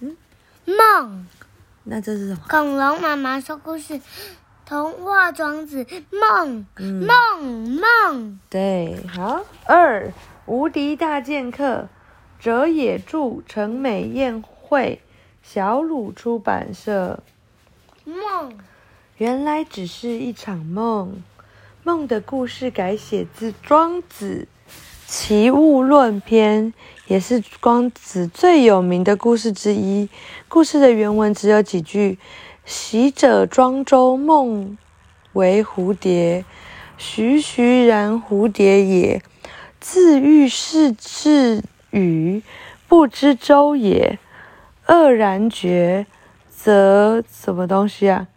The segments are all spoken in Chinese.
嗯，梦。那这是什么？恐龙妈妈说故事，童话庄子梦，嗯、梦梦。对，好。二，无敌大剑客，哲也着，陈美宴会，小鲁出版社。梦。原来只是一场梦，梦的故事改写自《庄子·齐物论篇》，也是庄子最有名的故事之一。故事的原文只有几句：“昔者庄周梦为蝴蝶，徐徐然蝴蝶也。自喻是至与，不知周也。愕然觉，则什么东西啊？”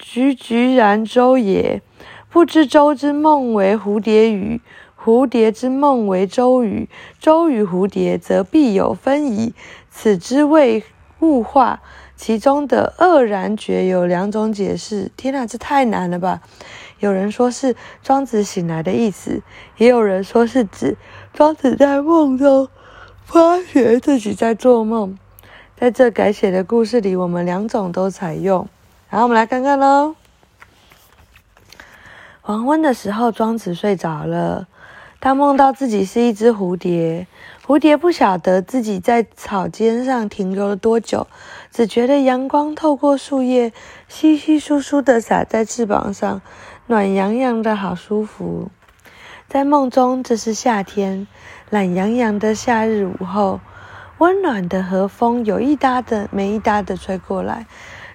徐徐然周也，不知周之梦为蝴蝶语，蝴蝶之梦为周瑜，周与蝴蝶则必有分矣。此之谓物化。其中的愕然觉有两种解释。天哪，这太难了吧！有人说是庄子醒来的意思，也有人说是指庄子在梦中发觉自己在做梦。在这改写的故事里，我们两种都采用。然后我们来看看喽。黄昏的时候，庄子睡着了。他梦到自己是一只蝴蝶，蝴蝶不晓得自己在草尖上停留了多久，只觉得阳光透过树叶，稀稀疏疏的洒在翅膀上，暖洋洋的，好舒服。在梦中，这是夏天，懒洋洋的夏日午后，温暖的和风有一搭的没一搭的吹过来。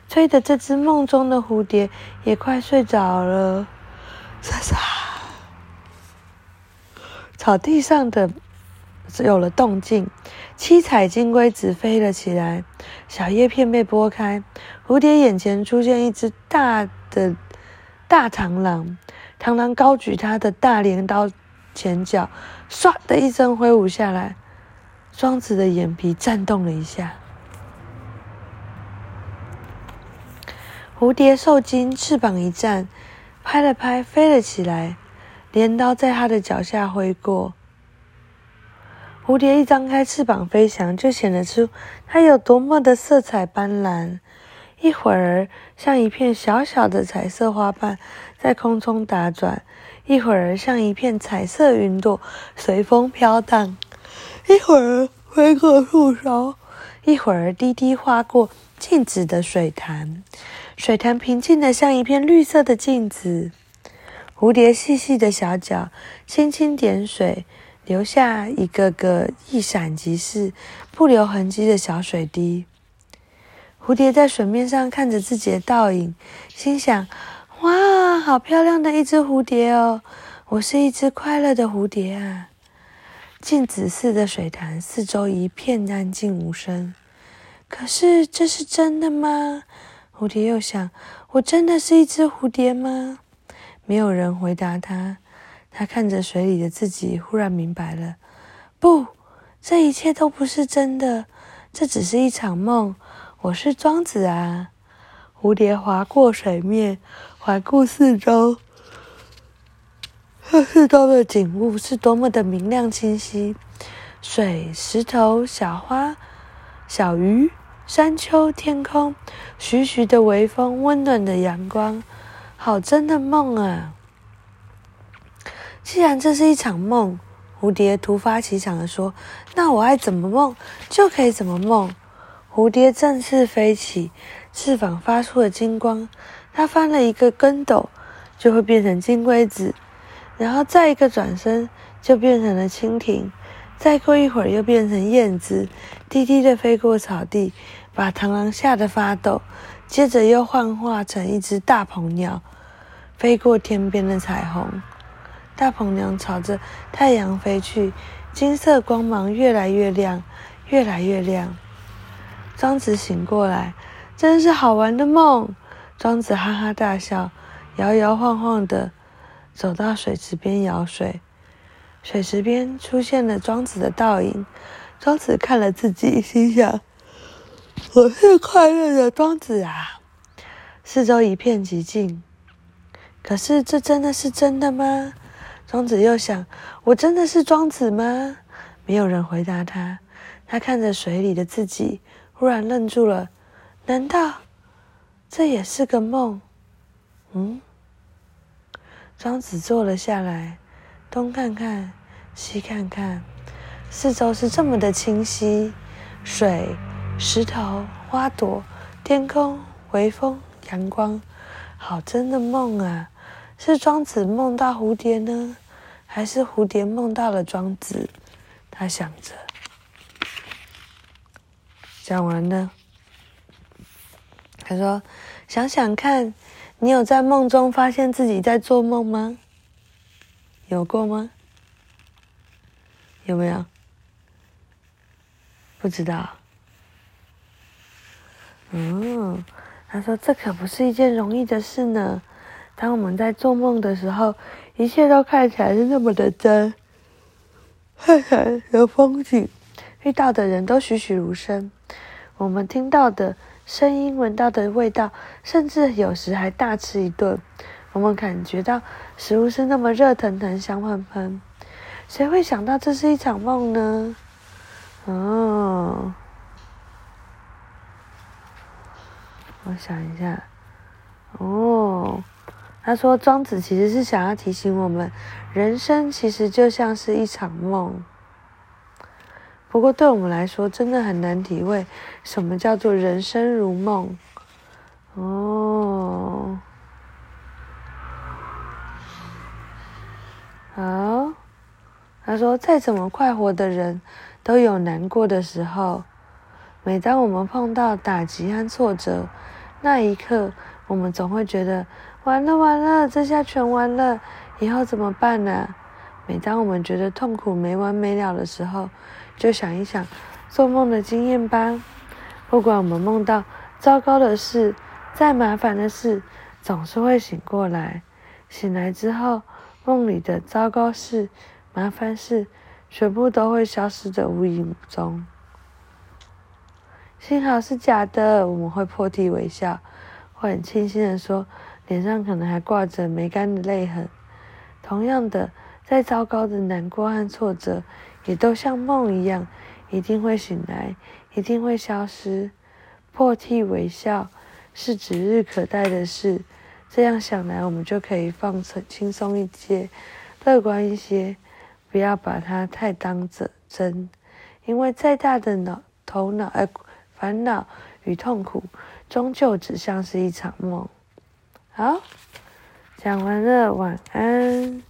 吹的这只梦中的蝴蝶也快睡着了，沙沙。草地上的有了动静，七彩金龟子飞了起来，小叶片被拨开，蝴蝶眼前出现一只大的大螳螂，螳螂高举它的大镰刀前脚，唰的一声挥舞下来，庄子的眼皮颤动了一下。蝴蝶受惊，翅膀一颤，拍了拍，飞了起来。镰刀在他的脚下挥过。蝴蝶一张开翅膀飞翔，就显得出它有多么的色彩斑斓。一会儿像一片小小的彩色花瓣在空中打转，一会儿像一片彩色云朵随风飘荡，一会儿飞过树梢，一会儿滴滴划过静止的水潭。水潭平静的像一片绿色的镜子，蝴蝶细细的小脚轻轻点水，留下一个个一闪即逝、不留痕迹的小水滴。蝴蝶在水面上看着自己的倒影，心想：“哇，好漂亮的一只蝴蝶哦！我是一只快乐的蝴蝶啊！”镜子似的水潭四周一片安静无声。可是，这是真的吗？蝴蝶又想：“我真的是一只蝴蝶吗？”没有人回答他。他看着水里的自己，忽然明白了：不，这一切都不是真的，这只是一场梦。我是庄子啊！蝴蝶划过水面，环顾四周，这四周的景物是多么的明亮清晰：水、石头、小花、小鱼。山丘、天空，徐徐的微风，温暖的阳光，好真的梦啊！既然这是一场梦，蝴蝶突发奇想地说：“那我爱怎么梦就可以怎么梦。”蝴蝶振翅飞起，翅膀发出了金光，它翻了一个跟斗，就会变成金龟子，然后再一个转身，就变成了蜻蜓，再过一会儿又变成燕子，低低的飞过草地。把螳螂吓得发抖，接着又幻化成一只大鹏鸟，飞过天边的彩虹。大鹏鸟朝着太阳飞去，金色光芒越来越亮，越来越亮。庄子醒过来，真是好玩的梦。庄子哈哈大笑，摇摇晃晃的走到水池边舀水。水池边出现了庄子的倒影。庄子看了自己，心想。我是快乐的庄子啊！四周一片寂静。可是，这真的是真的吗？庄子又想：我真的是庄子吗？没有人回答他。他看着水里的自己，忽然愣住了，难道这也是个梦？嗯？庄子坐了下来，东看看，西看看，四周是这么的清晰，水、石头、花朵、天空、微风、阳光，好真的梦啊！是庄子梦到蝴蝶呢，还是蝴蝶梦到了庄子？他想着。讲完了，他说：“想想看，你有在梦中发现自己在做梦吗？有过吗？有没有？不知道。嗯，他说这可不是一件容易的事呢。当我们在做梦的时候，一切都看起来是那么的真，看起来有风景，遇到的人都栩栩如生。”我们听到的声音，闻到的味道，甚至有时还大吃一顿。我们感觉到食物是那么热腾腾、香喷喷。谁会想到这是一场梦呢？哦，我想一下。哦，他说庄子其实是想要提醒我们，人生其实就像是一场梦。不过，对我们来说，真的很难体会什么叫做人生如梦。哦，好。他说，再怎么快活的人，都有难过的时候。每当我们碰到打击和挫折，那一刻，我们总会觉得完了完了，这下全完了，以后怎么办呢？每当我们觉得痛苦没完没了的时候，就想一想做梦的经验吧。不管我们梦到糟糕的事、再麻烦的事，总是会醒过来。醒来之后，梦里的糟糕事、麻烦事，全部都会消失得无影无踪。幸好是假的，我们会破涕为笑，会很庆幸的说，脸上可能还挂着没干的泪痕。同样的，再糟糕的难过和挫折，也都像梦一样，一定会醒来，一定会消失。破涕为笑是指日可待的事，这样想来，我们就可以放松轻松一些，乐观一些，不要把它太当真。因为再大的脑头脑呃烦恼与痛苦，终究只像是一场梦。好，讲完了，晚安。